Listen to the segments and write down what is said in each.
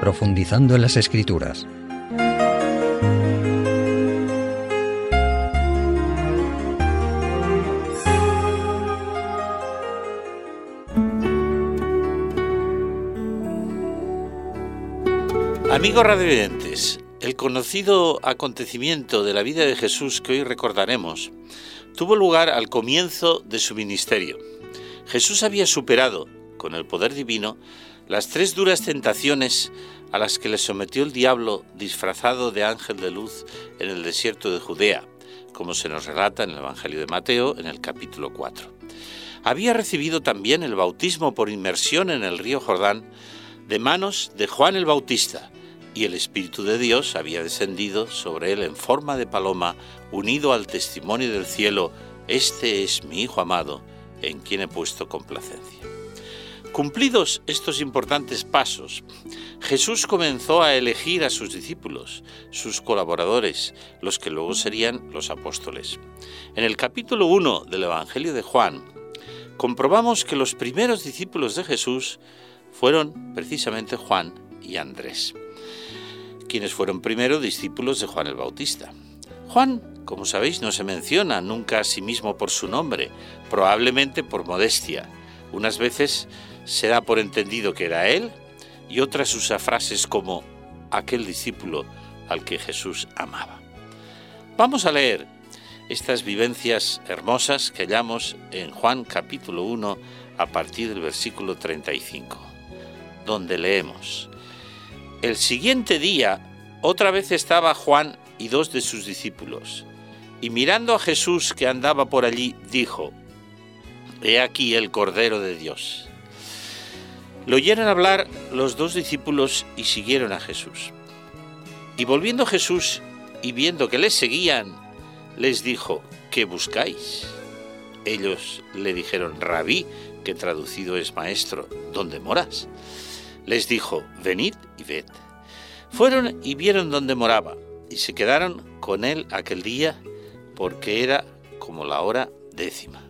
profundizando en las escrituras. Amigos radiovidentes, el conocido acontecimiento de la vida de Jesús que hoy recordaremos tuvo lugar al comienzo de su ministerio. Jesús había superado, con el poder divino, las tres duras tentaciones a las que le sometió el diablo disfrazado de ángel de luz en el desierto de Judea, como se nos relata en el Evangelio de Mateo en el capítulo 4. Había recibido también el bautismo por inmersión en el río Jordán de manos de Juan el Bautista, y el Espíritu de Dios había descendido sobre él en forma de paloma, unido al testimonio del cielo, Este es mi Hijo amado, en quien he puesto complacencia. Cumplidos estos importantes pasos, Jesús comenzó a elegir a sus discípulos, sus colaboradores, los que luego serían los apóstoles. En el capítulo 1 del Evangelio de Juan, comprobamos que los primeros discípulos de Jesús fueron precisamente Juan y Andrés quienes fueron primero discípulos de Juan el Bautista. Juan, como sabéis, no se menciona nunca a sí mismo por su nombre, probablemente por modestia. Unas veces se da por entendido que era él y otras usa frases como aquel discípulo al que Jesús amaba. Vamos a leer estas vivencias hermosas que hallamos en Juan capítulo 1 a partir del versículo 35, donde leemos, el siguiente día, otra vez estaba Juan y dos de sus discípulos, y mirando a Jesús que andaba por allí, dijo, He aquí el Cordero de Dios. Lo oyeron hablar los dos discípulos y siguieron a Jesús. Y volviendo Jesús y viendo que les seguían, les dijo, ¿qué buscáis? Ellos le dijeron, Rabí, que traducido es maestro, ¿dónde moras? les dijo, venid y ved. Fueron y vieron dónde moraba, y se quedaron con él aquel día, porque era como la hora décima.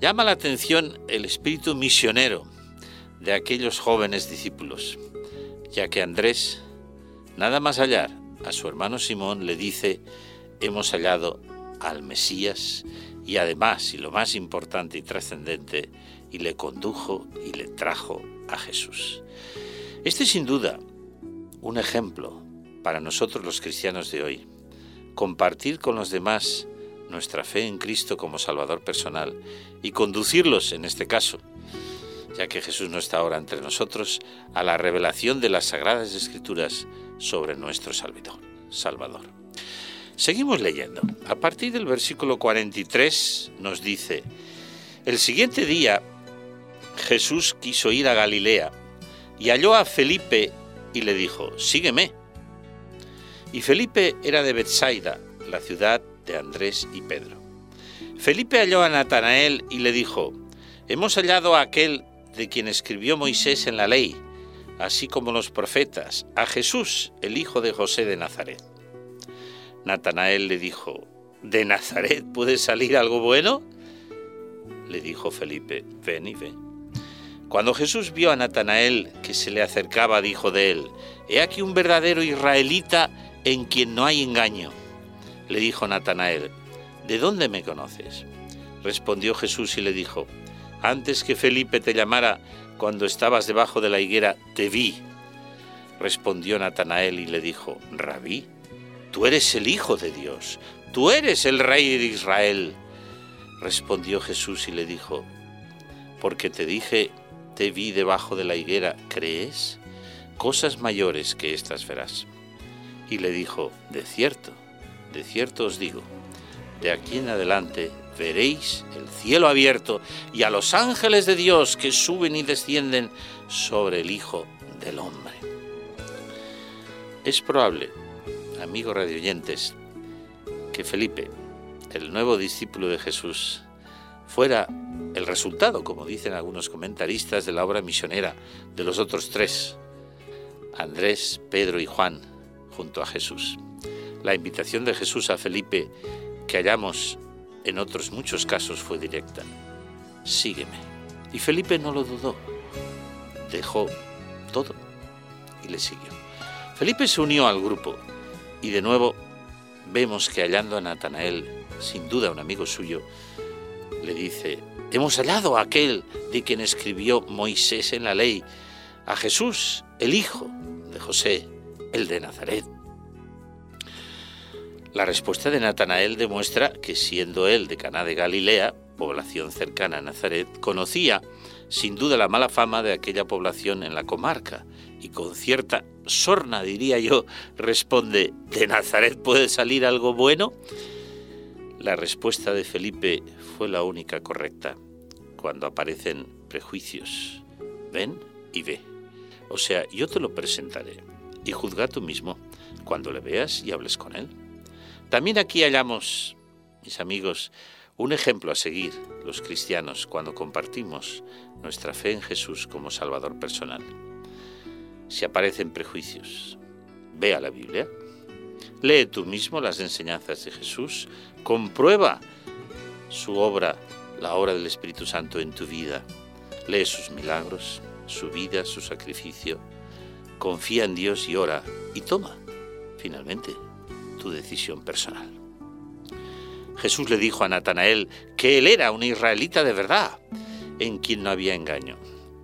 llama la atención el espíritu misionero de aquellos jóvenes discípulos, ya que Andrés, nada más hallar a su hermano Simón, le dice, hemos hallado al Mesías y además, y lo más importante y trascendente, y le condujo y le trajo a Jesús. Este sin duda un ejemplo para nosotros los cristianos de hoy. Compartir con los demás nuestra fe en Cristo como Salvador personal y conducirlos, en este caso, ya que Jesús no está ahora entre nosotros, a la revelación de las Sagradas Escrituras sobre nuestro Salvador. Salvador. Seguimos leyendo. A partir del versículo 43 nos dice, el siguiente día Jesús quiso ir a Galilea y halló a Felipe y le dijo, sígueme. Y Felipe era de Bethsaida, la ciudad de Andrés y Pedro. Felipe halló a Natanael y le dijo, hemos hallado a aquel de quien escribió Moisés en la ley, así como los profetas, a Jesús, el hijo de José de Nazaret. Natanael le dijo, ¿de Nazaret puede salir algo bueno? Le dijo Felipe, ven y ven. Cuando Jesús vio a Natanael que se le acercaba, dijo de él, He aquí un verdadero israelita en quien no hay engaño. Le dijo Natanael, ¿de dónde me conoces? Respondió Jesús y le dijo, Antes que Felipe te llamara, cuando estabas debajo de la higuera, te vi. Respondió Natanael y le dijo, Rabí, tú eres el Hijo de Dios, tú eres el Rey de Israel. Respondió Jesús y le dijo, porque te dije, te vi debajo de la higuera, ¿crees? Cosas mayores que estas verás. Y le dijo, de cierto, de cierto os digo, de aquí en adelante veréis el cielo abierto y a los ángeles de Dios que suben y descienden sobre el Hijo del Hombre. Es probable, amigos radioyentes, que Felipe, el nuevo discípulo de Jesús, fuera el resultado, como dicen algunos comentaristas, de la obra misionera de los otros tres, Andrés, Pedro y Juan, junto a Jesús. La invitación de Jesús a Felipe, que hallamos en otros muchos casos, fue directa. Sígueme. Y Felipe no lo dudó. Dejó todo y le siguió. Felipe se unió al grupo y de nuevo vemos que hallando a Natanael, sin duda un amigo suyo, le dice, hemos hallado a aquel de quien escribió Moisés en la ley, a Jesús, el hijo de José, el de Nazaret. La respuesta de Natanael demuestra que siendo él de Caná de Galilea, población cercana a Nazaret, conocía sin duda la mala fama de aquella población en la comarca y con cierta sorna, diría yo, responde, ¿de Nazaret puede salir algo bueno? La respuesta de Felipe fue la única correcta cuando aparecen prejuicios. Ven y ve. O sea, yo te lo presentaré y juzga tú mismo cuando le veas y hables con él. También aquí hallamos, mis amigos, un ejemplo a seguir los cristianos cuando compartimos nuestra fe en Jesús como Salvador personal. Si aparecen prejuicios, ve a la Biblia, lee tú mismo las enseñanzas de Jesús, comprueba su obra, la obra del Espíritu Santo en tu vida, lee sus milagros, su vida, su sacrificio, confía en Dios y ora y toma, finalmente, tu decisión personal. Jesús le dijo a Natanael que él era un israelita de verdad, en quien no había engaño.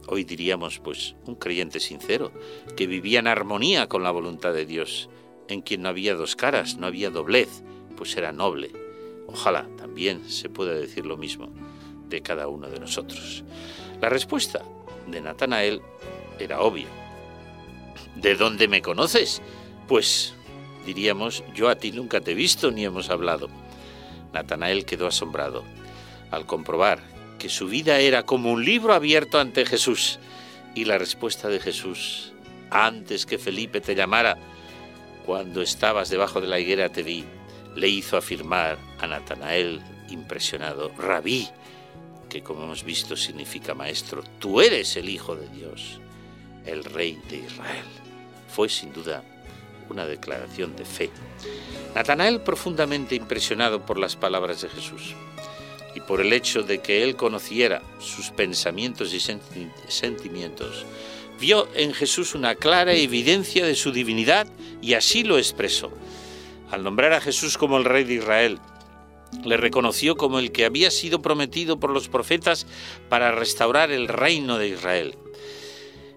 Hoy diríamos, pues, un creyente sincero, que vivía en armonía con la voluntad de Dios, en quien no había dos caras, no había doblez, pues era noble. Ojalá también se pueda decir lo mismo de cada uno de nosotros. La respuesta de Natanael era obvia. ¿De dónde me conoces? Pues diríamos, yo a ti nunca te he visto ni hemos hablado. Natanael quedó asombrado al comprobar que su vida era como un libro abierto ante Jesús. Y la respuesta de Jesús, antes que Felipe te llamara, cuando estabas debajo de la higuera te vi, le hizo afirmar a Natanael, impresionado, Rabí, que como hemos visto significa maestro, tú eres el Hijo de Dios, el Rey de Israel. Fue sin duda una declaración de fe. Natanael, profundamente impresionado por las palabras de Jesús y por el hecho de que él conociera sus pensamientos y sentimientos, vio en Jesús una clara evidencia de su divinidad y así lo expresó. Al nombrar a Jesús como el Rey de Israel, le reconoció como el que había sido prometido por los profetas para restaurar el reino de Israel.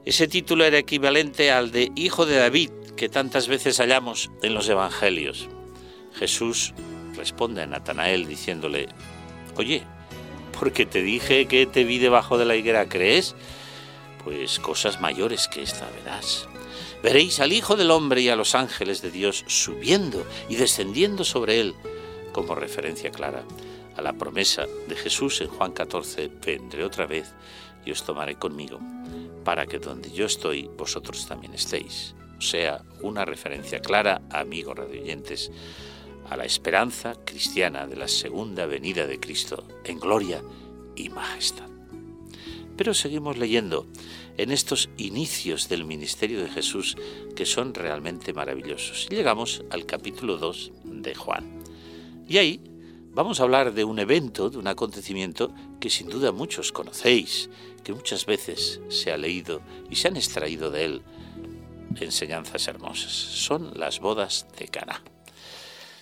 Ese título era equivalente al de Hijo de David, que tantas veces hallamos en los Evangelios. Jesús responde a Natanael diciéndole, Oye, porque te dije que te vi debajo de la higuera, ¿crees? Pues cosas mayores que esta verás. Veréis al Hijo del Hombre y a los ángeles de Dios subiendo y descendiendo sobre él, como referencia clara a la promesa de Jesús en Juan 14, vendré otra vez y os tomaré conmigo, para que donde yo estoy, vosotros también estéis sea una referencia clara, amigos radioyentes, a la esperanza cristiana de la segunda venida de Cristo en gloria y majestad. Pero seguimos leyendo en estos inicios del ministerio de Jesús que son realmente maravillosos. Llegamos al capítulo 2 de Juan. Y ahí vamos a hablar de un evento, de un acontecimiento que sin duda muchos conocéis, que muchas veces se ha leído y se han extraído de él enseñanzas hermosas. Son las bodas de Cana.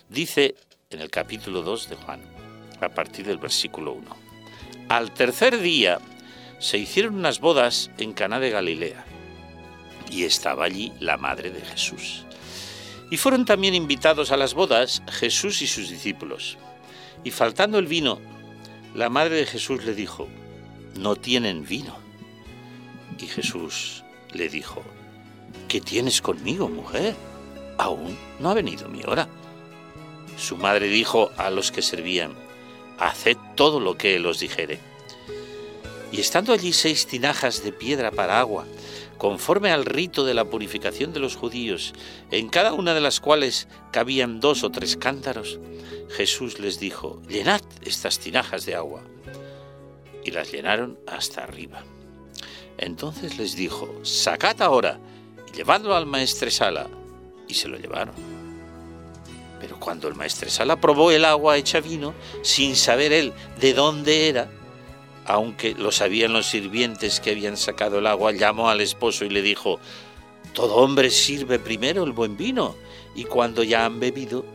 Dice en el capítulo 2 de Juan, a partir del versículo 1. Al tercer día se hicieron unas bodas en Cana de Galilea, y estaba allí la madre de Jesús. Y fueron también invitados a las bodas Jesús y sus discípulos. Y faltando el vino, la madre de Jesús le dijo, no tienen vino. Y Jesús le dijo, ¿Qué tienes conmigo, mujer? Aún no ha venido mi hora. Su madre dijo a los que servían, Haced todo lo que él os dijere. Y estando allí seis tinajas de piedra para agua, conforme al rito de la purificación de los judíos, en cada una de las cuales cabían dos o tres cántaros, Jesús les dijo, llenad estas tinajas de agua. Y las llenaron hasta arriba. Entonces les dijo, sacad ahora llevadlo al maestresala. Y se lo llevaron. Pero cuando el maestresala probó el agua hecha vino, sin saber él de dónde era, aunque lo sabían los sirvientes que habían sacado el agua, llamó al esposo y le dijo, todo hombre sirve primero el buen vino, y cuando ya han bebido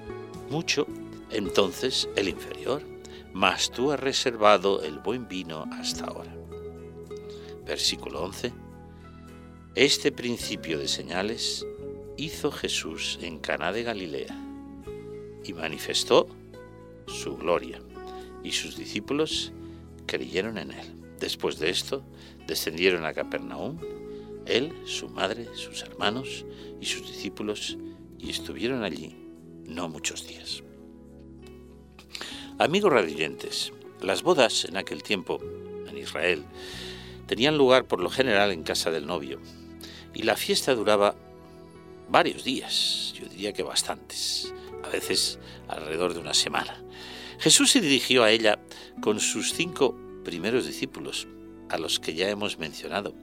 mucho, entonces el inferior, mas tú has reservado el buen vino hasta ahora. Versículo 11. Este principio de señales hizo Jesús en Caná de Galilea y manifestó su gloria, y sus discípulos creyeron en él. Después de esto, descendieron a Capernaum, él, su madre, sus hermanos y sus discípulos, y estuvieron allí no muchos días. Amigos radioyentes, las bodas en aquel tiempo, en Israel, tenían lugar por lo general en casa del novio, y la fiesta duraba varios días, yo diría que bastantes, a veces alrededor de una semana. Jesús se dirigió a ella con sus cinco primeros discípulos, a los que ya hemos mencionado,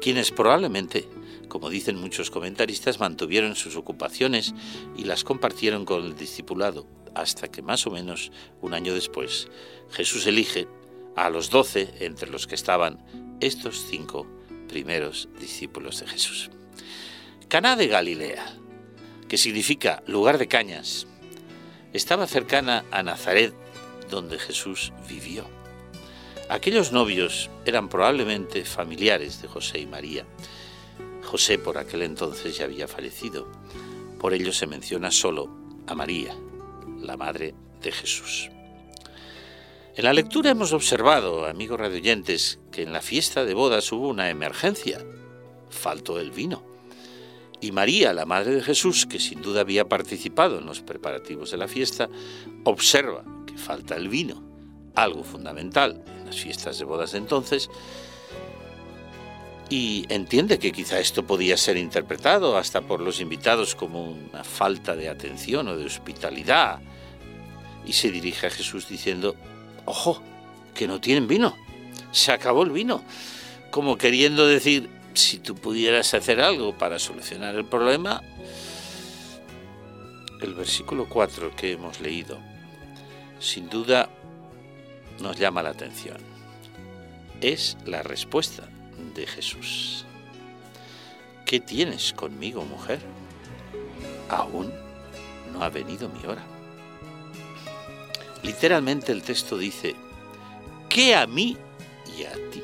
quienes probablemente, como dicen muchos comentaristas, mantuvieron sus ocupaciones y las compartieron con el discipulado, hasta que más o menos un año después Jesús elige a los doce entre los que estaban estos cinco primeros discípulos de Jesús. Caná de Galilea, que significa lugar de cañas, estaba cercana a Nazaret, donde Jesús vivió. Aquellos novios eran probablemente familiares de José y María. José por aquel entonces ya había fallecido. Por ello se menciona solo a María, la madre de Jesús. En la lectura hemos observado, amigos radioyentes, que en la fiesta de bodas hubo una emergencia. Faltó el vino. Y María, la madre de Jesús, que sin duda había participado en los preparativos de la fiesta, observa que falta el vino, algo fundamental fiestas de bodas de entonces, y entiende que quizá esto podía ser interpretado hasta por los invitados como una falta de atención o de hospitalidad, y se dirige a Jesús diciendo, ojo, que no tienen vino, se acabó el vino, como queriendo decir, si tú pudieras hacer algo para solucionar el problema, el versículo 4 que hemos leído, sin duda nos llama la atención. Es la respuesta de Jesús. ¿Qué tienes conmigo, mujer? Aún no ha venido mi hora. Literalmente el texto dice, ¿qué a mí y a ti?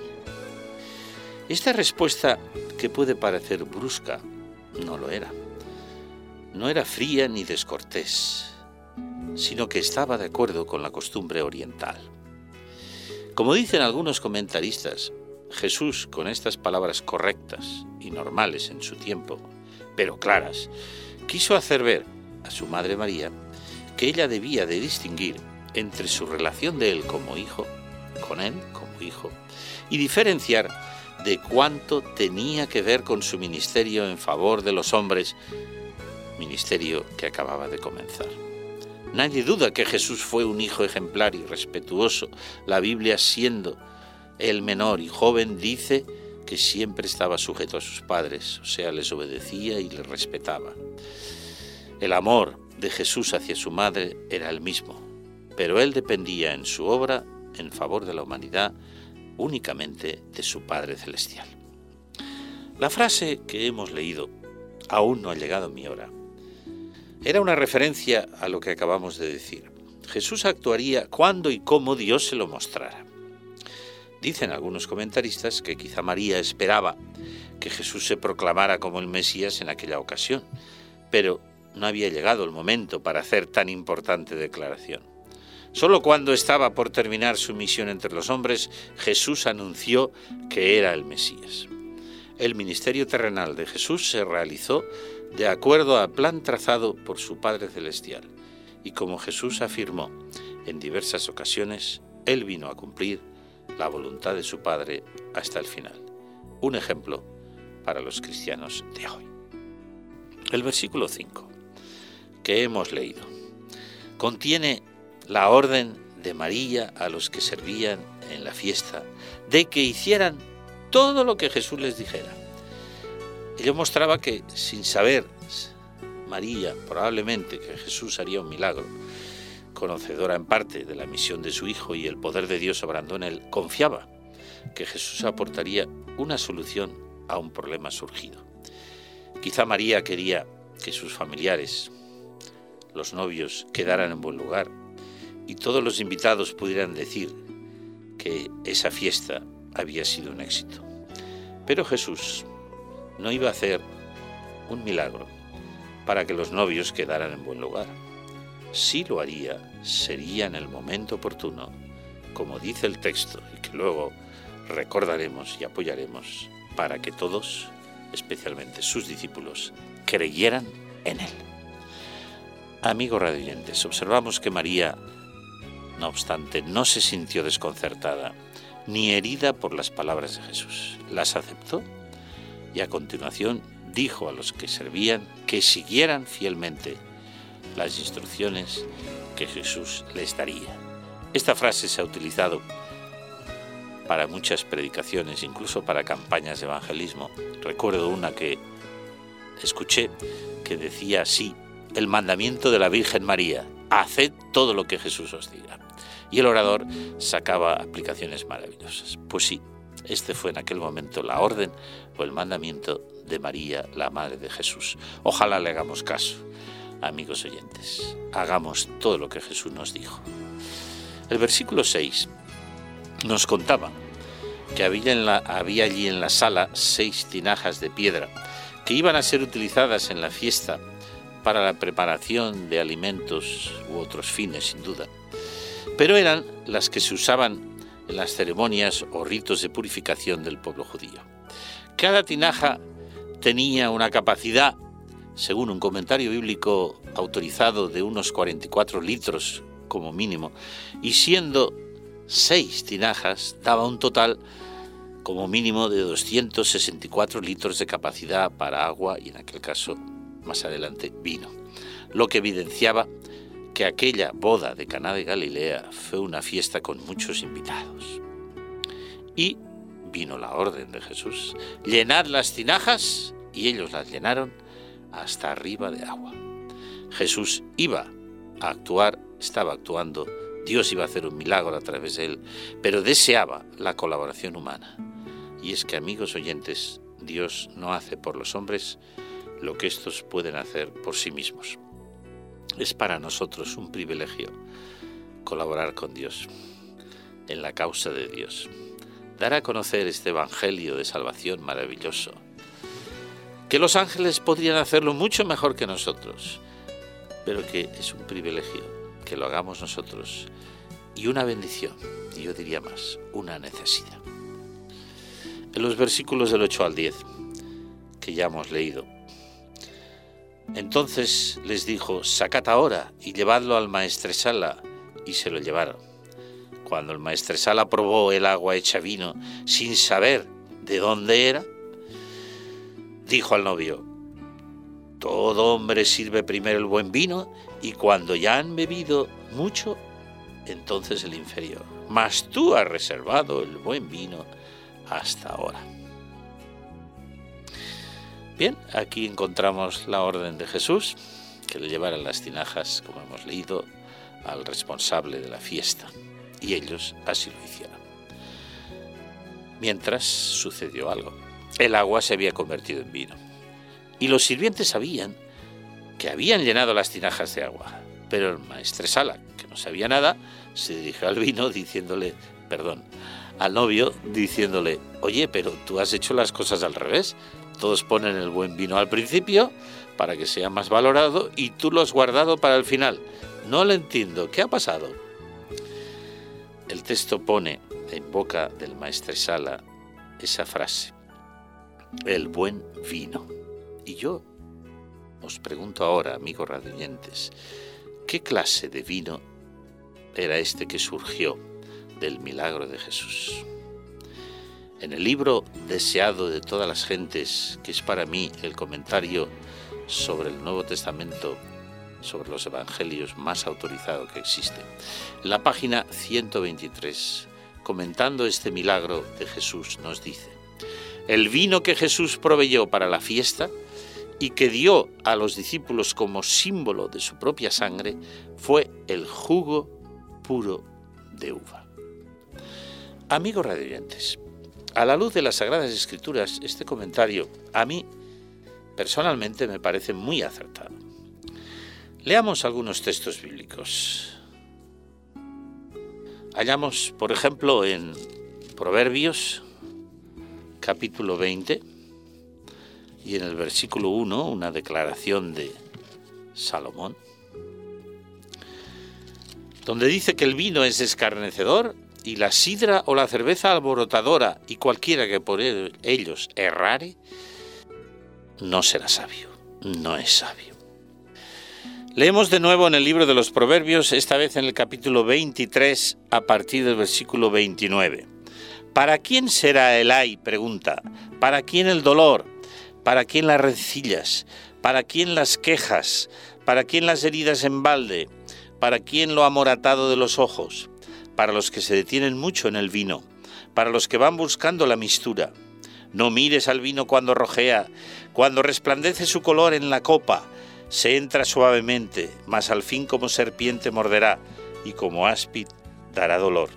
Esta respuesta, que puede parecer brusca, no lo era. No era fría ni descortés, sino que estaba de acuerdo con la costumbre oriental. Como dicen algunos comentaristas, Jesús, con estas palabras correctas y normales en su tiempo, pero claras, quiso hacer ver a su Madre María que ella debía de distinguir entre su relación de él como hijo, con él como hijo, y diferenciar de cuánto tenía que ver con su ministerio en favor de los hombres, ministerio que acababa de comenzar. Nadie duda que Jesús fue un hijo ejemplar y respetuoso. La Biblia, siendo el menor y joven, dice que siempre estaba sujeto a sus padres, o sea, les obedecía y les respetaba. El amor de Jesús hacia su madre era el mismo, pero él dependía en su obra en favor de la humanidad únicamente de su Padre Celestial. La frase que hemos leído, aún no ha llegado mi hora, era una referencia a lo que acabamos de decir. Jesús actuaría cuando y cómo Dios se lo mostrara. Dicen algunos comentaristas que quizá María esperaba que Jesús se proclamara como el Mesías en aquella ocasión, pero no había llegado el momento para hacer tan importante declaración. Solo cuando estaba por terminar su misión entre los hombres, Jesús anunció que era el Mesías. El ministerio terrenal de Jesús se realizó de acuerdo al plan trazado por su Padre Celestial. Y como Jesús afirmó en diversas ocasiones, Él vino a cumplir la voluntad de su Padre hasta el final. Un ejemplo para los cristianos de hoy. El versículo 5 que hemos leído contiene la orden de María a los que servían en la fiesta de que hicieran todo lo que Jesús les dijera. Ello mostraba que sin saber María probablemente que Jesús haría un milagro, conocedora en parte de la misión de su Hijo y el poder de Dios obrando en él, confiaba que Jesús aportaría una solución a un problema surgido. Quizá María quería que sus familiares, los novios, quedaran en buen lugar y todos los invitados pudieran decir que esa fiesta había sido un éxito. Pero Jesús no iba a hacer un milagro para que los novios quedaran en buen lugar. Si lo haría, sería en el momento oportuno, como dice el texto, y que luego recordaremos y apoyaremos, para que todos, especialmente sus discípulos, creyeran en él. Amigos radiantes, observamos que María, no obstante, no se sintió desconcertada ni herida por las palabras de Jesús. Las aceptó y a continuación dijo a los que servían que siguieran fielmente las instrucciones que Jesús les daría. Esta frase se ha utilizado para muchas predicaciones, incluso para campañas de evangelismo. Recuerdo una que escuché que decía así, el mandamiento de la Virgen María, haced todo lo que Jesús os diga. Y el orador sacaba aplicaciones maravillosas. Pues sí, este fue en aquel momento la orden o el mandamiento de María, la Madre de Jesús. Ojalá le hagamos caso. Amigos oyentes, hagamos todo lo que Jesús nos dijo. El versículo 6 nos contaba que había, había allí en la sala seis tinajas de piedra que iban a ser utilizadas en la fiesta para la preparación de alimentos u otros fines, sin duda. Pero eran las que se usaban en las ceremonias o ritos de purificación del pueblo judío. Cada tinaja tenía una capacidad, según un comentario bíblico autorizado, de unos 44 litros como mínimo, y siendo seis tinajas daba un total como mínimo de 264 litros de capacidad para agua y en aquel caso más adelante vino, lo que evidenciaba que aquella boda de Caná de Galilea fue una fiesta con muchos invitados. Y vino la orden de Jesús, llenad las tinajas y ellos las llenaron hasta arriba de agua. Jesús iba a actuar, estaba actuando, Dios iba a hacer un milagro a través de él, pero deseaba la colaboración humana. Y es que, amigos oyentes, Dios no hace por los hombres lo que estos pueden hacer por sí mismos. Es para nosotros un privilegio colaborar con Dios en la causa de Dios, dar a conocer este Evangelio de salvación maravilloso que los ángeles podrían hacerlo mucho mejor que nosotros, pero que es un privilegio que lo hagamos nosotros y una bendición, y yo diría más, una necesidad. En los versículos del 8 al 10, que ya hemos leído, entonces les dijo, sacad ahora y llevadlo al maestresala, y se lo llevaron. Cuando el maestresala probó el agua hecha vino sin saber de dónde era, dijo al novio, todo hombre sirve primero el buen vino y cuando ya han bebido mucho, entonces el inferior. Mas tú has reservado el buen vino hasta ahora. Bien, aquí encontramos la orden de Jesús, que le llevaran las tinajas, como hemos leído, al responsable de la fiesta. Y ellos así lo hicieron. Mientras sucedió algo el agua se había convertido en vino. Y los sirvientes sabían que habían llenado las tinajas de agua, pero el maestresala, que no sabía nada, se dirigió al vino diciéndole, perdón, al novio diciéndole, oye, pero tú has hecho las cosas al revés. Todos ponen el buen vino al principio para que sea más valorado y tú lo has guardado para el final. No lo entiendo. ¿Qué ha pasado? El texto pone en boca del maestresala esa frase el buen vino. Y yo os pregunto ahora, amigos radioyentes, ¿qué clase de vino era este que surgió del milagro de Jesús? En el libro deseado de todas las gentes, que es para mí el comentario sobre el Nuevo Testamento, sobre los Evangelios más autorizado que existe, la página 123, comentando este milagro de Jesús, nos dice, el vino que Jesús proveyó para la fiesta y que dio a los discípulos como símbolo de su propia sangre fue el jugo puro de uva. Amigos radiantes, a la luz de las Sagradas Escrituras, este comentario a mí personalmente me parece muy acertado. Leamos algunos textos bíblicos. Hallamos, por ejemplo, en Proverbios, capítulo 20, y en el versículo 1, una declaración de Salomón, donde dice que el vino es escarnecedor y la sidra o la cerveza alborotadora y cualquiera que por ellos errare, no será sabio, no es sabio. Leemos de nuevo en el libro de los Proverbios, esta vez en el capítulo 23, a partir del versículo 29. ¿Para quién será el ay? pregunta. ¿Para quién el dolor? ¿Para quién las rencillas? ¿Para quién las quejas? ¿Para quién las heridas en balde? ¿Para quién lo amoratado de los ojos? Para los que se detienen mucho en el vino, para los que van buscando la mistura. No mires al vino cuando rojea, cuando resplandece su color en la copa, se entra suavemente, mas al fin como serpiente morderá, y como áspid dará dolor.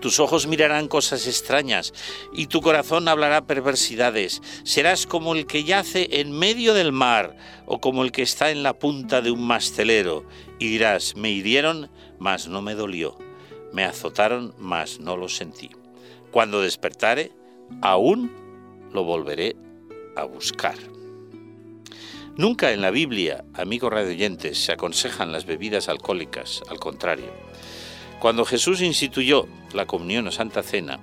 Tus ojos mirarán cosas extrañas, y tu corazón hablará perversidades. Serás como el que yace en medio del mar, o como el que está en la punta de un mastelero, y dirás, me hirieron, mas no me dolió me azotaron, mas no lo sentí. Cuando despertare, aún lo volveré a buscar. Nunca en la Biblia, amigos radioyentes, se aconsejan las bebidas alcohólicas, al contrario. Cuando Jesús instituyó la comunión o santa cena,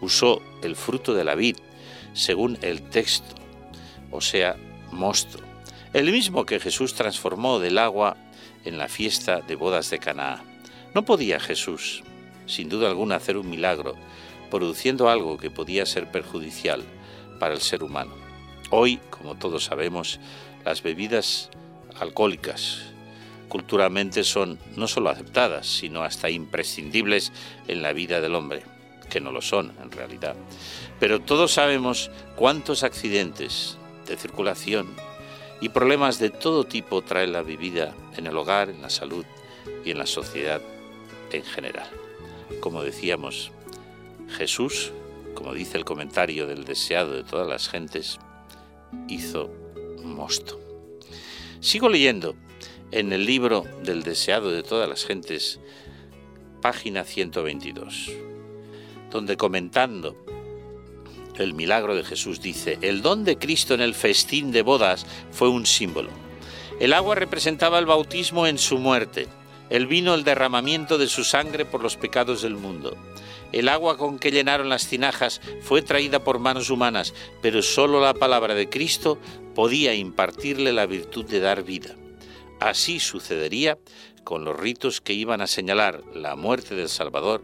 usó el fruto de la vid, según el texto, o sea, mosto, el mismo que Jesús transformó del agua en la fiesta de bodas de Canaá. No podía Jesús, sin duda alguna, hacer un milagro, produciendo algo que podía ser perjudicial para el ser humano. Hoy, como todos sabemos, las bebidas alcohólicas culturalmente son no solo aceptadas, sino hasta imprescindibles en la vida del hombre, que no lo son en realidad. Pero todos sabemos cuántos accidentes de circulación y problemas de todo tipo trae la bebida en el hogar, en la salud y en la sociedad en general. Como decíamos, Jesús, como dice el comentario del deseado de todas las gentes, hizo mosto. Sigo leyendo en el libro del deseado de todas las gentes, página 122, donde comentando el milagro de Jesús dice, el don de Cristo en el festín de bodas fue un símbolo. El agua representaba el bautismo en su muerte el vino el derramamiento de su sangre por los pecados del mundo. El agua con que llenaron las tinajas fue traída por manos humanas, pero sólo la palabra de Cristo podía impartirle la virtud de dar vida. Así sucedería con los ritos que iban a señalar la muerte del Salvador,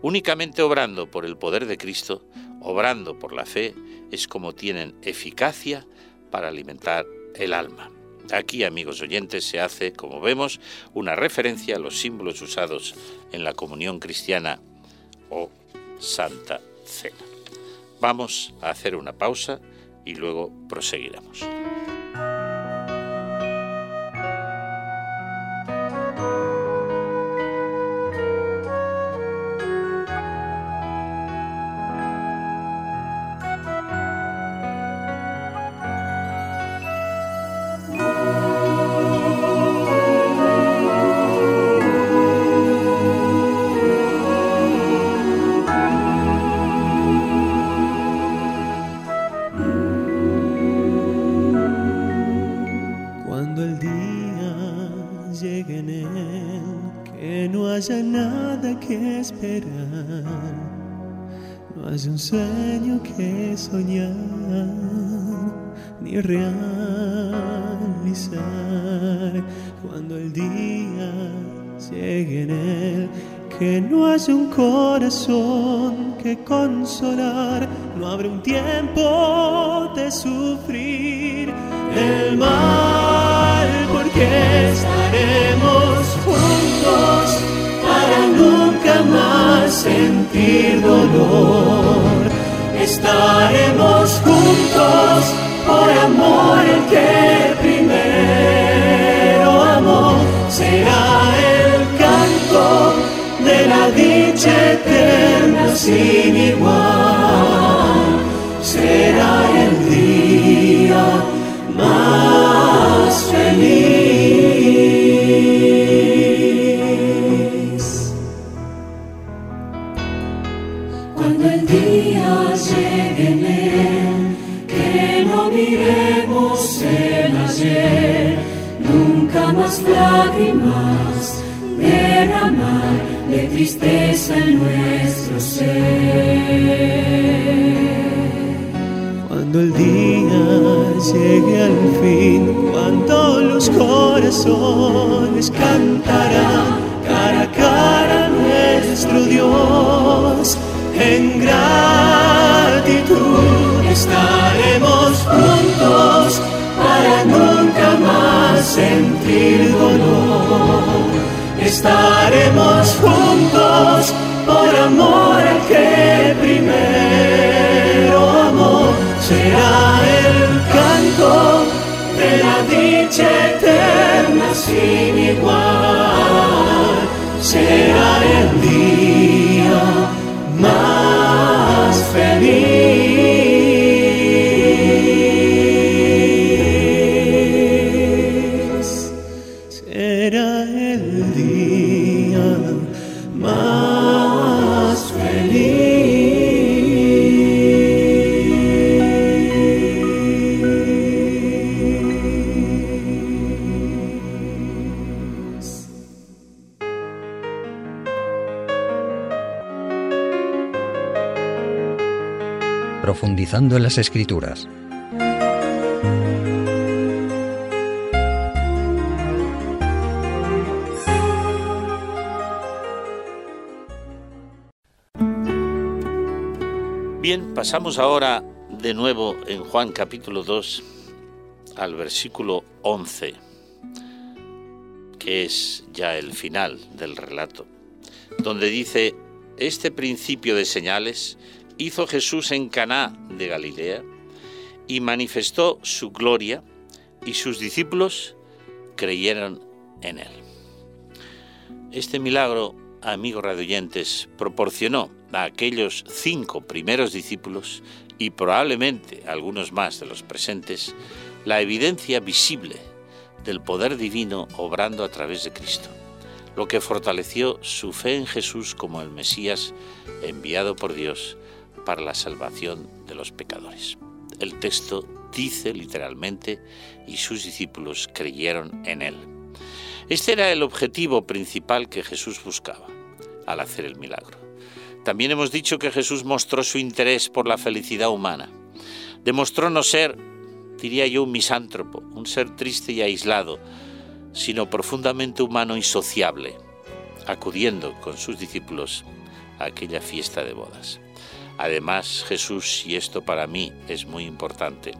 únicamente obrando por el poder de Cristo, obrando por la fe, es como tienen eficacia para alimentar el alma. Aquí, amigos oyentes, se hace, como vemos, una referencia a los símbolos usados en la comunión cristiana o Santa Cena. Vamos a hacer una pausa y luego proseguiremos. un sueño que soñar ni realizar cuando el día llegue en él que no es un corazón que consolar, no habrá un tiempo de sufrir. El mal porque estaremos juntos nunca más sentir dolor. Estaremos juntos por amor el que primero amó será el canto de la dicha eterna sin igual. Será el de tristeza en nuestro ser. Cuando el día llegue al fin, cuando los corazones cantarán cara a cara a nuestro Dios, en gratitud estaremos juntos para nunca más sentir dolor. Estaremos juntos por amor que primero escrituras. Bien, pasamos ahora de nuevo en Juan capítulo 2 al versículo 11, que es ya el final del relato, donde dice, este principio de señales hizo Jesús en Caná de Galilea y manifestó su gloria y sus discípulos creyeron en él. Este milagro, amigos radioyentes, proporcionó a aquellos cinco primeros discípulos y probablemente algunos más de los presentes la evidencia visible del poder divino obrando a través de Cristo, lo que fortaleció su fe en Jesús como el Mesías enviado por Dios para la salvación de los pecadores. El texto dice literalmente, y sus discípulos creyeron en él. Este era el objetivo principal que Jesús buscaba al hacer el milagro. También hemos dicho que Jesús mostró su interés por la felicidad humana. Demostró no ser, diría yo, un misántropo, un ser triste y aislado, sino profundamente humano y sociable, acudiendo con sus discípulos a aquella fiesta de bodas. Además, Jesús, y esto para mí es muy importante,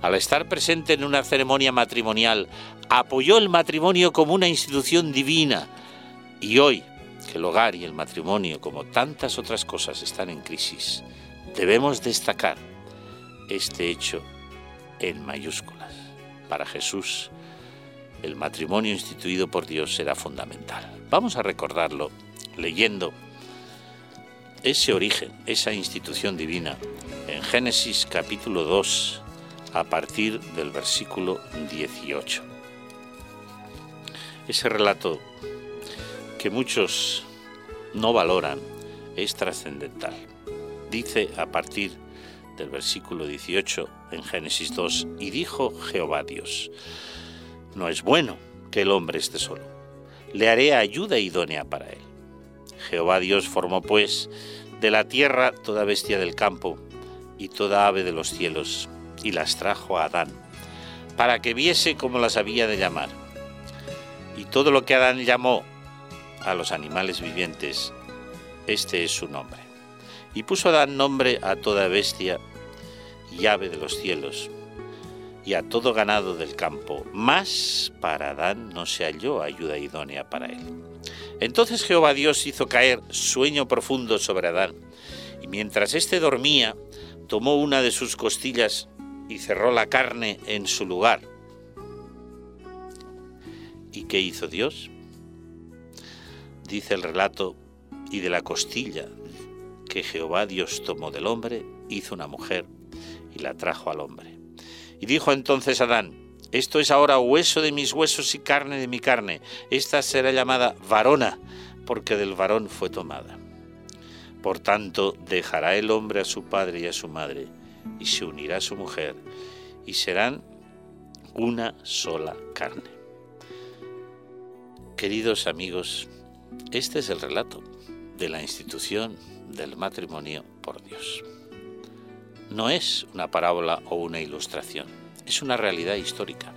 al estar presente en una ceremonia matrimonial, apoyó el matrimonio como una institución divina. Y hoy, que el hogar y el matrimonio, como tantas otras cosas, están en crisis, debemos destacar este hecho en mayúsculas. Para Jesús, el matrimonio instituido por Dios será fundamental. Vamos a recordarlo leyendo ese origen, esa institución divina, en Génesis capítulo 2, a partir del versículo 18. Ese relato que muchos no valoran es trascendental. Dice a partir del versículo 18 en Génesis 2, y dijo Jehová Dios, no es bueno que el hombre esté solo, le haré ayuda idónea para él. Jehová Dios formó pues de la tierra toda bestia del campo y toda ave de los cielos, y las trajo a Adán, para que viese cómo las había de llamar. Y todo lo que Adán llamó a los animales vivientes, este es su nombre. Y puso Adán nombre a toda bestia y ave de los cielos y a todo ganado del campo, mas para Adán no se halló ayuda idónea para él. Entonces Jehová Dios hizo caer sueño profundo sobre Adán, y mientras éste dormía, tomó una de sus costillas y cerró la carne en su lugar. ¿Y qué hizo Dios? Dice el relato, y de la costilla que Jehová Dios tomó del hombre, hizo una mujer y la trajo al hombre. Y dijo entonces Adán, esto es ahora hueso de mis huesos y carne de mi carne. Esta será llamada varona, porque del varón fue tomada. Por tanto, dejará el hombre a su padre y a su madre, y se unirá a su mujer, y serán una sola carne. Queridos amigos, este es el relato de la institución del matrimonio por Dios. No es una parábola o una ilustración, es una realidad histórica.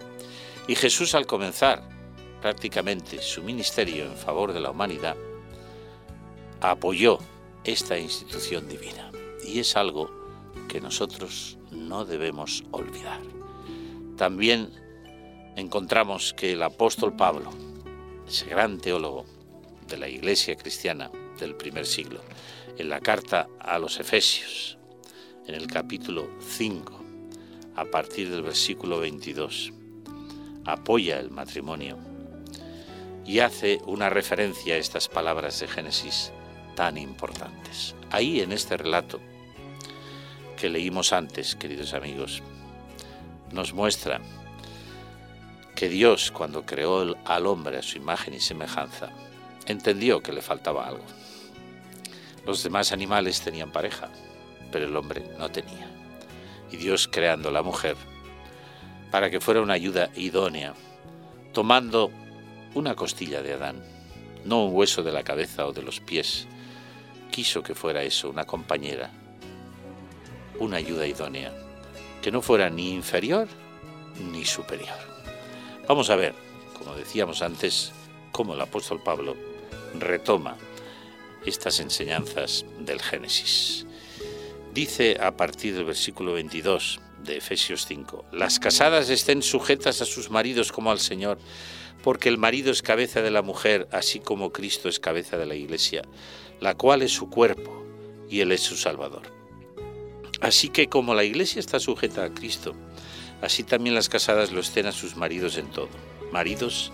Y Jesús al comenzar prácticamente su ministerio en favor de la humanidad, apoyó esta institución divina. Y es algo que nosotros no debemos olvidar. También encontramos que el apóstol Pablo, ese gran teólogo de la iglesia cristiana del primer siglo, en la carta a los Efesios, en el capítulo 5, a partir del versículo 22, apoya el matrimonio y hace una referencia a estas palabras de Génesis tan importantes. Ahí en este relato que leímos antes, queridos amigos, nos muestra que Dios, cuando creó al hombre a su imagen y semejanza, entendió que le faltaba algo. Los demás animales tenían pareja, pero el hombre no tenía. Y Dios creando la mujer para que fuera una ayuda idónea, tomando una costilla de Adán, no un hueso de la cabeza o de los pies, quiso que fuera eso, una compañera, una ayuda idónea, que no fuera ni inferior ni superior. Vamos a ver, como decíamos antes, cómo el apóstol Pablo retoma estas enseñanzas del Génesis. Dice a partir del versículo 22 de Efesios 5, las casadas estén sujetas a sus maridos como al Señor, porque el marido es cabeza de la mujer, así como Cristo es cabeza de la iglesia, la cual es su cuerpo y Él es su Salvador. Así que como la iglesia está sujeta a Cristo, así también las casadas lo estén a sus maridos en todo. Maridos,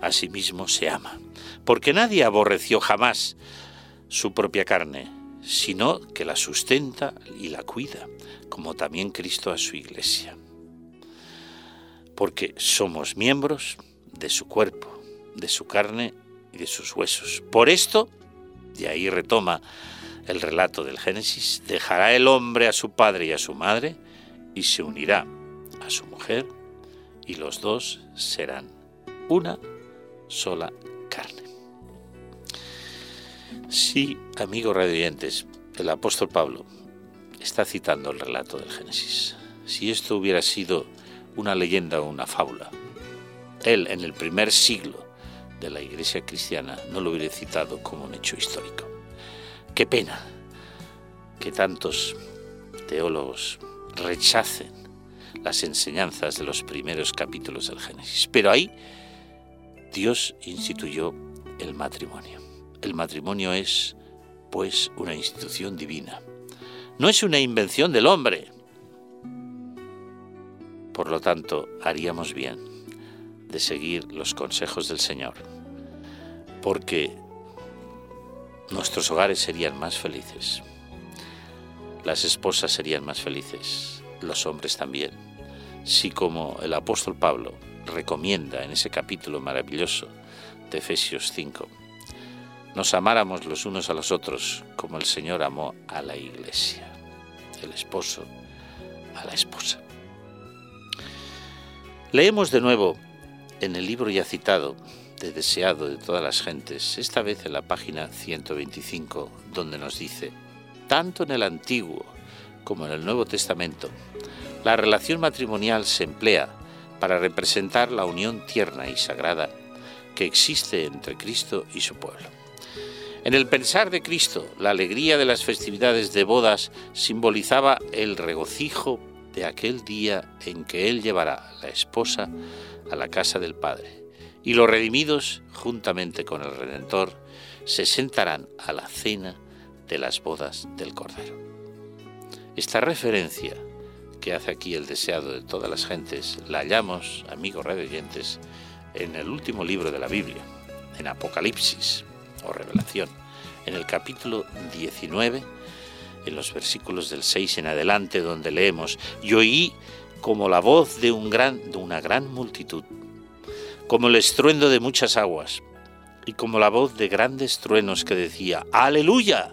a sí mismo se ama, porque nadie aborreció jamás su propia carne, sino que la sustenta y la cuida, como también Cristo a su iglesia. Porque somos miembros de su cuerpo, de su carne y de sus huesos. Por esto, de ahí retoma el relato del Génesis, dejará el hombre a su padre y a su madre y se unirá a su mujer y los dos serán una sola carne. Sí, amigos radioyentes, el apóstol Pablo está citando el relato del Génesis. Si esto hubiera sido una leyenda o una fábula, él en el primer siglo de la iglesia cristiana no lo hubiera citado como un hecho histórico. Qué pena que tantos teólogos rechacen las enseñanzas de los primeros capítulos del Génesis. Pero ahí Dios instituyó el matrimonio. El matrimonio es, pues, una institución divina. No es una invención del hombre. Por lo tanto, haríamos bien de seguir los consejos del Señor, porque nuestros hogares serían más felices, las esposas serían más felices, los hombres también, si como el apóstol Pablo recomienda en ese capítulo maravilloso de Efesios 5, nos amáramos los unos a los otros como el Señor amó a la iglesia, el esposo a la esposa. Leemos de nuevo en el libro ya citado, de Deseado de todas las gentes, esta vez en la página 125, donde nos dice, tanto en el Antiguo como en el Nuevo Testamento, la relación matrimonial se emplea para representar la unión tierna y sagrada que existe entre Cristo y su pueblo. En el pensar de Cristo, la alegría de las festividades de bodas simbolizaba el regocijo de aquel día en que Él llevará la esposa a la casa del Padre, y los redimidos, juntamente con el Redentor, se sentarán a la cena de las bodas del Cordero. Esta referencia que hace aquí el deseado de todas las gentes, la hallamos, amigos redeyentes, en el último libro de la Biblia, en Apocalipsis o Revelación, en el capítulo 19, en los versículos del 6 en adelante, donde leemos, y oí como la voz de, un gran, de una gran multitud, como el estruendo de muchas aguas, y como la voz de grandes truenos que decía, Aleluya,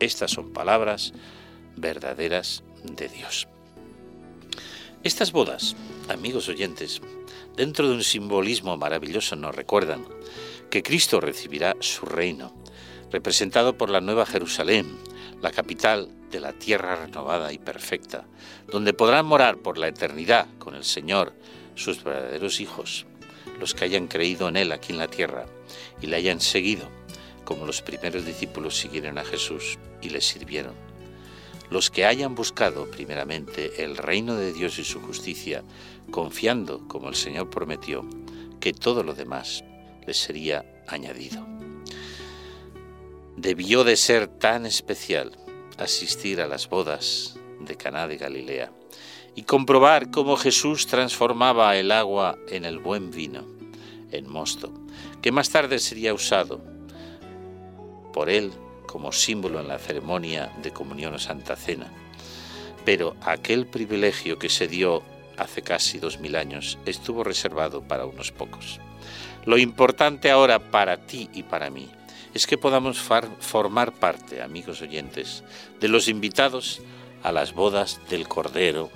estas son palabras verdaderas de Dios. Estas bodas, amigos oyentes, dentro de un simbolismo maravilloso nos recuerdan que Cristo recibirá su reino, representado por la Nueva Jerusalén, la capital de la tierra renovada y perfecta, donde podrán morar por la eternidad con el Señor sus verdaderos hijos, los que hayan creído en Él aquí en la tierra y le hayan seguido, como los primeros discípulos siguieron a Jesús y le sirvieron. Los que hayan buscado primeramente el reino de Dios y su justicia, confiando, como el Señor prometió, que todo lo demás les sería añadido. Debió de ser tan especial asistir a las bodas de Caná de Galilea y comprobar cómo Jesús transformaba el agua en el buen vino, en mosto, que más tarde sería usado por él como símbolo en la ceremonia de comunión o Santa Cena. Pero aquel privilegio que se dio hace casi dos mil años estuvo reservado para unos pocos. Lo importante ahora para ti y para mí es que podamos formar parte, amigos oyentes, de los invitados a las bodas del Cordero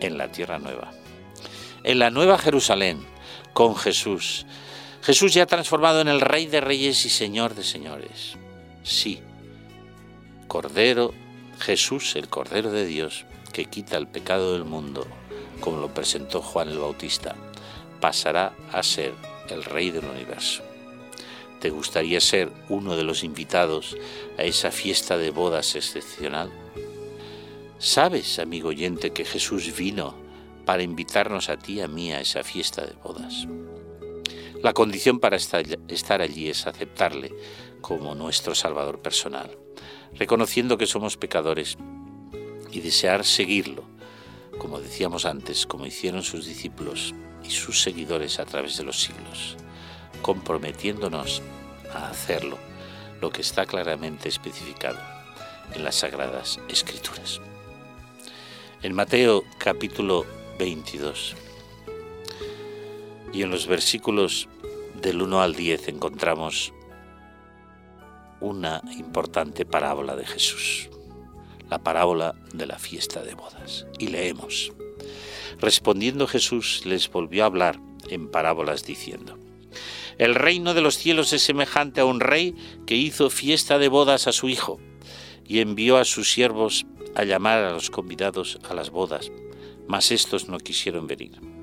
en la Tierra Nueva. En la Nueva Jerusalén, con Jesús. Jesús ya transformado en el Rey de Reyes y Señor de Señores. Sí, Cordero, Jesús, el Cordero de Dios, que quita el pecado del mundo, como lo presentó Juan el Bautista, pasará a ser el Rey del universo. ¿Te gustaría ser uno de los invitados a esa fiesta de bodas excepcional? ¿Sabes, amigo oyente, que Jesús vino para invitarnos a ti y a mí a esa fiesta de bodas? La condición para estar allí es aceptarle como nuestro Salvador personal, reconociendo que somos pecadores y desear seguirlo, como decíamos antes, como hicieron sus discípulos y sus seguidores a través de los siglos comprometiéndonos a hacerlo, lo que está claramente especificado en las Sagradas Escrituras. En Mateo capítulo 22 y en los versículos del 1 al 10 encontramos una importante parábola de Jesús, la parábola de la fiesta de bodas. Y leemos, respondiendo Jesús les volvió a hablar en parábolas diciendo, el reino de los cielos es semejante a un rey que hizo fiesta de bodas a su hijo y envió a sus siervos a llamar a los convidados a las bodas, mas estos no quisieron venir.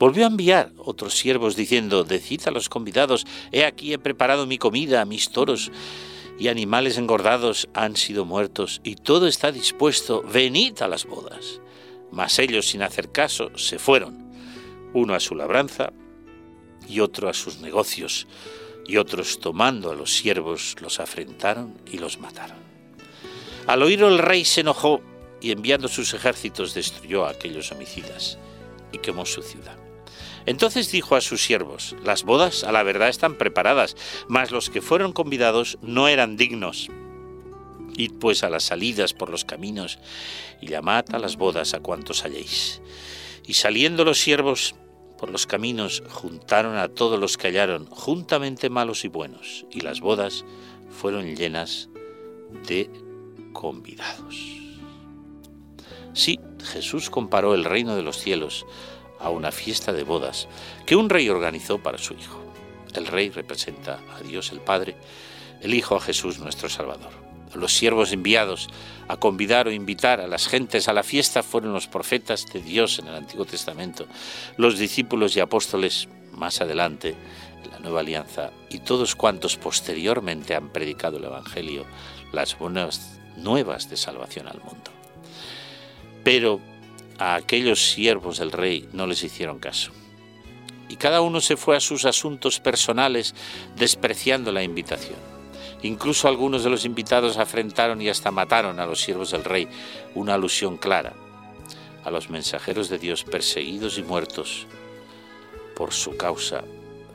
Volvió a enviar otros siervos diciendo, Decid a los convidados, he aquí he preparado mi comida, mis toros y animales engordados han sido muertos, y todo está dispuesto, venid a las bodas. Mas ellos, sin hacer caso, se fueron, uno a su labranza y otro a sus negocios. y otros tomando a los siervos los afrentaron y los mataron. Al oírlo el rey se enojó y enviando sus ejércitos destruyó a aquellos homicidas y quemó su ciudad. Entonces dijo a sus siervos, las bodas a la verdad están preparadas, mas los que fueron convidados no eran dignos. Id pues a las salidas por los caminos y llamad a las bodas a cuantos halléis. Y saliendo los siervos por los caminos juntaron a todos los que hallaron, juntamente malos y buenos, y las bodas fueron llenas de convidados. Sí, Jesús comparó el reino de los cielos a una fiesta de bodas que un rey organizó para su hijo. El rey representa a Dios el Padre, el Hijo a Jesús nuestro Salvador. Los siervos enviados a convidar o invitar a las gentes a la fiesta fueron los profetas de Dios en el Antiguo Testamento, los discípulos y apóstoles más adelante la Nueva Alianza y todos cuantos posteriormente han predicado el Evangelio, las buenas nuevas de salvación al mundo. Pero a aquellos siervos del rey no les hicieron caso. Y cada uno se fue a sus asuntos personales despreciando la invitación. Incluso algunos de los invitados afrentaron y hasta mataron a los siervos del rey, una alusión clara a los mensajeros de Dios perseguidos y muertos por su causa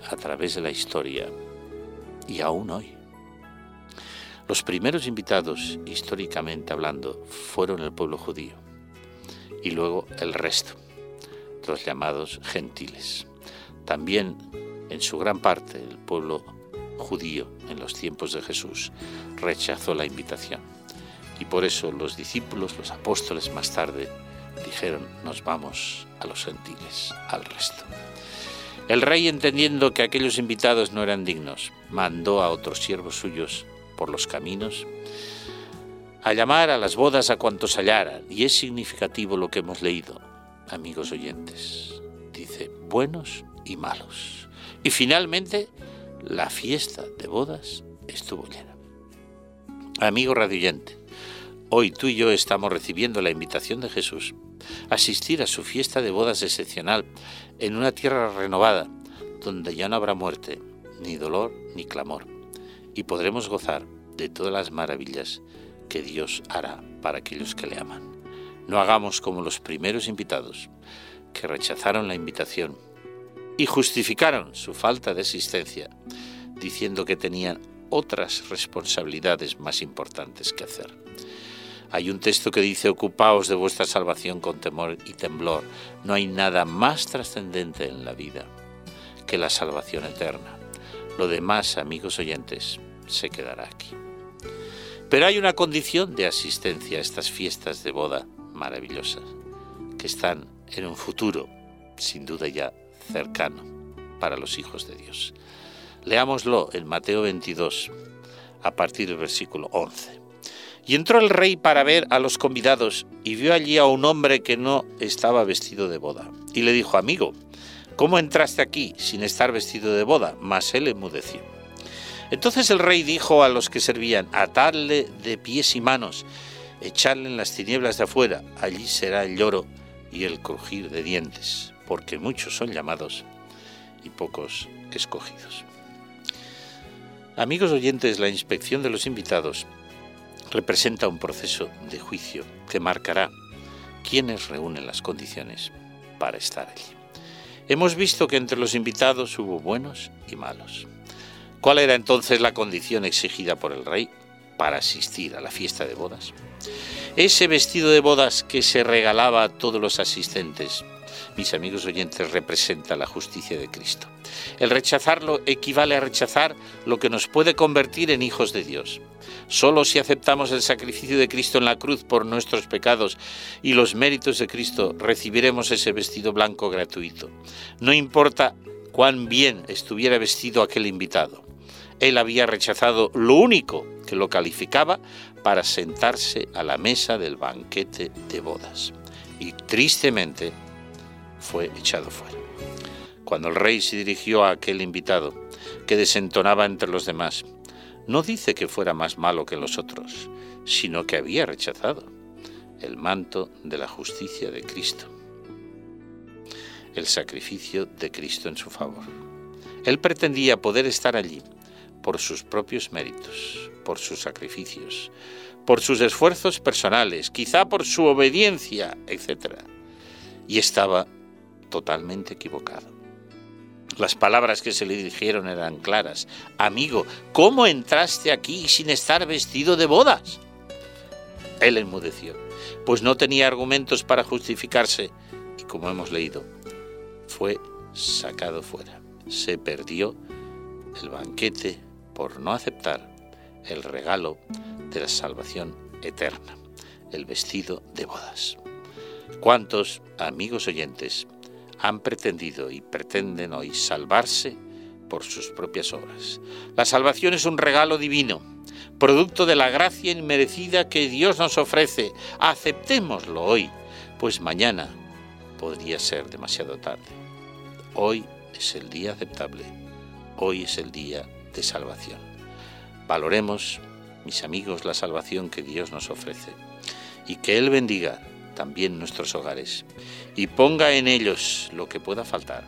a través de la historia y aún hoy. Los primeros invitados, históricamente hablando, fueron el pueblo judío y luego el resto, los llamados gentiles. También, en su gran parte, el pueblo judío en los tiempos de Jesús rechazó la invitación. Y por eso los discípulos, los apóstoles más tarde, dijeron, nos vamos a los gentiles, al resto. El rey, entendiendo que aquellos invitados no eran dignos, mandó a otros siervos suyos por los caminos a llamar a las bodas a cuantos hallara. Y es significativo lo que hemos leído, amigos oyentes. Dice, buenos y malos. Y finalmente, la fiesta de bodas estuvo llena. Amigo radioyente, hoy tú y yo estamos recibiendo la invitación de Jesús a asistir a su fiesta de bodas excepcional en una tierra renovada, donde ya no habrá muerte, ni dolor, ni clamor, y podremos gozar de todas las maravillas que Dios hará para aquellos que le aman. No hagamos como los primeros invitados, que rechazaron la invitación y justificaron su falta de existencia, diciendo que tenían otras responsabilidades más importantes que hacer. Hay un texto que dice, ocupaos de vuestra salvación con temor y temblor. No hay nada más trascendente en la vida que la salvación eterna. Lo demás, amigos oyentes, se quedará aquí. Pero hay una condición de asistencia a estas fiestas de boda maravillosas, que están en un futuro, sin duda ya cercano, para los hijos de Dios. Leámoslo en Mateo 22, a partir del versículo 11. Y entró el rey para ver a los convidados y vio allí a un hombre que no estaba vestido de boda. Y le dijo, amigo, ¿cómo entraste aquí sin estar vestido de boda? Mas él enmudeció. Entonces el rey dijo a los que servían, atadle de pies y manos, echadle en las tinieblas de afuera, allí será el lloro y el crujir de dientes, porque muchos son llamados y pocos escogidos. Amigos oyentes, la inspección de los invitados representa un proceso de juicio que marcará quiénes reúnen las condiciones para estar allí. Hemos visto que entre los invitados hubo buenos y malos. ¿Cuál era entonces la condición exigida por el rey para asistir a la fiesta de bodas? Ese vestido de bodas que se regalaba a todos los asistentes, mis amigos oyentes, representa la justicia de Cristo. El rechazarlo equivale a rechazar lo que nos puede convertir en hijos de Dios. Solo si aceptamos el sacrificio de Cristo en la cruz por nuestros pecados y los méritos de Cristo, recibiremos ese vestido blanco gratuito. No importa cuán bien estuviera vestido aquel invitado él había rechazado lo único que lo calificaba para sentarse a la mesa del banquete de bodas. Y tristemente fue echado fuera. Cuando el rey se dirigió a aquel invitado, que desentonaba entre los demás, no dice que fuera más malo que los otros, sino que había rechazado el manto de la justicia de Cristo, el sacrificio de Cristo en su favor. Él pretendía poder estar allí por sus propios méritos, por sus sacrificios, por sus esfuerzos personales, quizá por su obediencia, etc. Y estaba totalmente equivocado. Las palabras que se le dirigieron eran claras. Amigo, ¿cómo entraste aquí sin estar vestido de bodas? Él enmudeció, pues no tenía argumentos para justificarse y como hemos leído, fue sacado fuera. Se perdió el banquete por no aceptar el regalo de la salvación eterna, el vestido de bodas. ¿Cuántos amigos oyentes han pretendido y pretenden hoy salvarse por sus propias obras? La salvación es un regalo divino, producto de la gracia inmerecida que Dios nos ofrece. Aceptémoslo hoy, pues mañana podría ser demasiado tarde. Hoy es el día aceptable, hoy es el día de salvación. Valoremos, mis amigos, la salvación que Dios nos ofrece y que Él bendiga también nuestros hogares y ponga en ellos lo que pueda faltar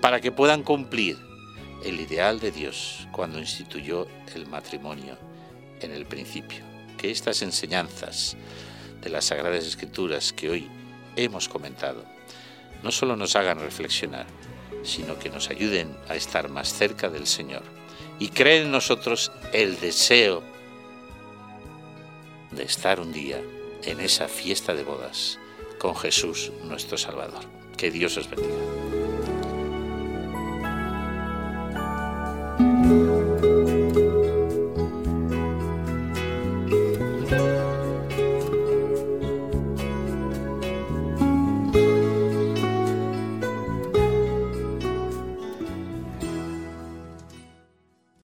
para que puedan cumplir el ideal de Dios cuando instituyó el matrimonio en el principio. Que estas enseñanzas de las Sagradas Escrituras que hoy hemos comentado no solo nos hagan reflexionar, sino que nos ayuden a estar más cerca del Señor y creen en nosotros el deseo de estar un día en esa fiesta de bodas con Jesús nuestro Salvador. Que Dios os bendiga.